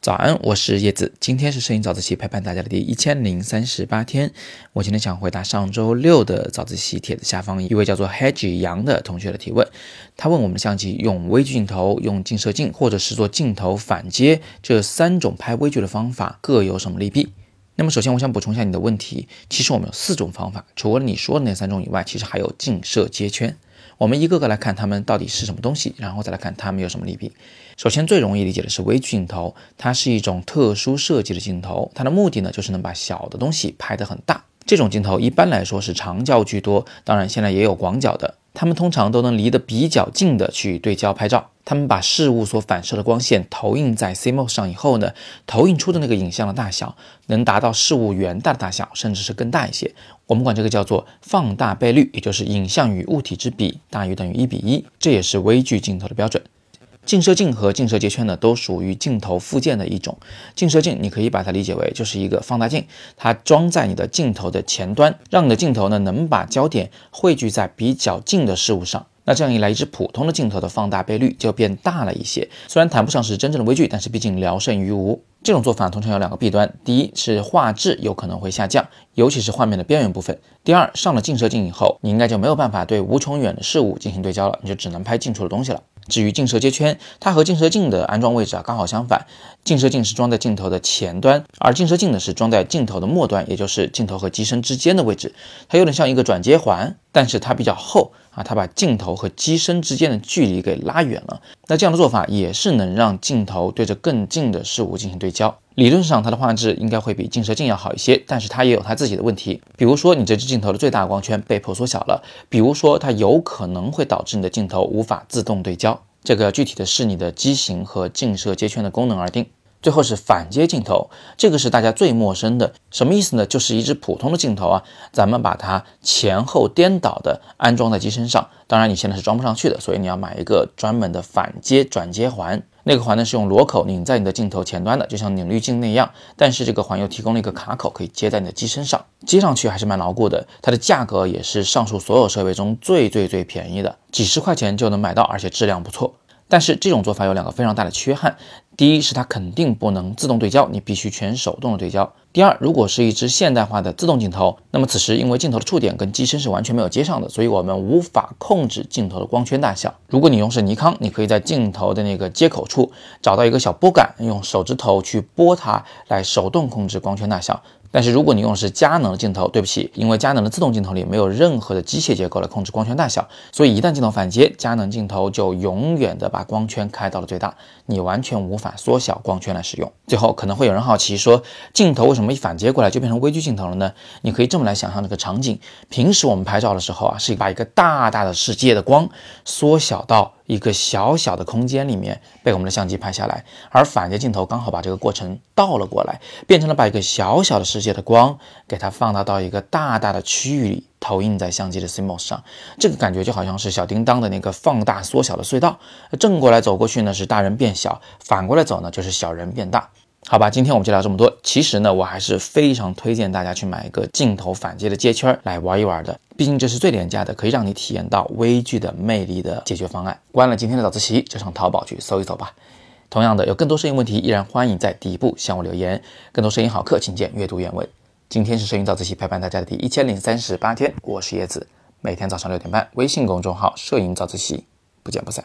早安，我是叶子。今天是摄影早自习陪伴大家的第一千零三十八天。我今天想回答上周六的早自习帖子下方一位叫做 Hedge 杨的同学的提问。他问我们的相机用微距镜头、用近摄镜，或者是做镜头反接这三种拍微距的方法各有什么利弊？那么首先我想补充一下你的问题。其实我们有四种方法，除了你说的那三种以外，其实还有近摄接圈。我们一个个来看它们到底是什么东西，然后再来看它们有什么利弊。首先，最容易理解的是微距镜头，它是一种特殊设计的镜头，它的目的呢就是能把小的东西拍得很大。这种镜头一般来说是长焦居多，当然现在也有广角的。它们通常都能离得比较近的去对焦拍照。它们把事物所反射的光线投影在 CMOS 上以后呢，投影出的那个影像的大小能达到事物原大的大小，甚至是更大一些。我们管这个叫做放大倍率，也就是影像与物体之比大于等于一比一，这也是微距镜头的标准。近摄镜和近摄接圈呢，都属于镜头附件的一种。近摄镜你可以把它理解为就是一个放大镜，它装在你的镜头的前端，让你的镜头呢能把焦点汇聚在比较近的事物上。那这样一来，一支普通的镜头的放大倍率就变大了一些。虽然谈不上是真正的微距，但是毕竟聊胜于无。这种做法通常有两个弊端：第一是画质有可能会下降，尤其是画面的边缘部分；第二，上了近摄镜以后，你应该就没有办法对无穷远的事物进行对焦了，你就只能拍近处的东西了。至于近摄接圈，它和近摄镜的安装位置啊刚好相反。近摄镜是装在镜头的前端，而近摄镜呢是装在镜头的末端，也就是镜头和机身之间的位置。它有点像一个转接环，但是它比较厚啊，它把镜头和机身之间的距离给拉远了。那这样的做法也是能让镜头对着更近的事物进行对焦。理论上它的画质应该会比近摄镜要好一些，但是它也有它自己的问题。比如说你这支镜头的最大光圈被迫缩小了，比如说它有可能会导致你的镜头无法自动对焦。这个具体的视你的机型和近摄接圈的功能而定。最后是反接镜头，这个是大家最陌生的，什么意思呢？就是一支普通的镜头啊，咱们把它前后颠倒的安装在机身上。当然你现在是装不上去的，所以你要买一个专门的反接转接环。那个环呢是用螺口拧在你的镜头前端的，就像拧滤镜那样。但是这个环又提供了一个卡口，可以接在你的机身上，接上去还是蛮牢固的。它的价格也是上述所有设备中最最最便宜的，几十块钱就能买到，而且质量不错。但是这种做法有两个非常大的缺憾。第一是它肯定不能自动对焦，你必须全手动的对焦。第二，如果是一支现代化的自动镜头，那么此时因为镜头的触点跟机身是完全没有接上的，所以我们无法控制镜头的光圈大小。如果你用是尼康，你可以在镜头的那个接口处找到一个小拨杆，用手指头去拨它，来手动控制光圈大小。但是如果你用的是佳能的镜头，对不起，因为佳能的自动镜头里没有任何的机械结构来控制光圈大小，所以一旦镜头反接，佳能镜头就永远的把光圈开到了最大，你完全无法缩小光圈来使用。最后可能会有人好奇说，镜头为什么一反接过来就变成微距镜头了呢？你可以这么来想象这个场景：平时我们拍照的时候啊，是把一个大大的世界的光缩小到。一个小小的空间里面被我们的相机拍下来，而反接镜头刚好把这个过程倒了过来，变成了把一个小小的世界的光给它放大到一个大大的区域里，投影在相机的 CMOS 上。这个感觉就好像是小叮当的那个放大缩小的隧道，正过来走过去呢是大人变小，反过来走呢就是小人变大。好吧，今天我们就聊这么多。其实呢，我还是非常推荐大家去买一个镜头反接的接圈来玩一玩的。毕竟这是最廉价的，可以让你体验到微距的魅力的解决方案。关了今天的早自习，就上淘宝去搜一搜吧。同样的，有更多摄影问题，依然欢迎在底部向我留言。更多摄影好课，请见阅读原文。今天是摄影早自习陪伴大家的第一千零三十八天，我是叶子，每天早上六点半，微信公众号“摄影早自习”，不见不散。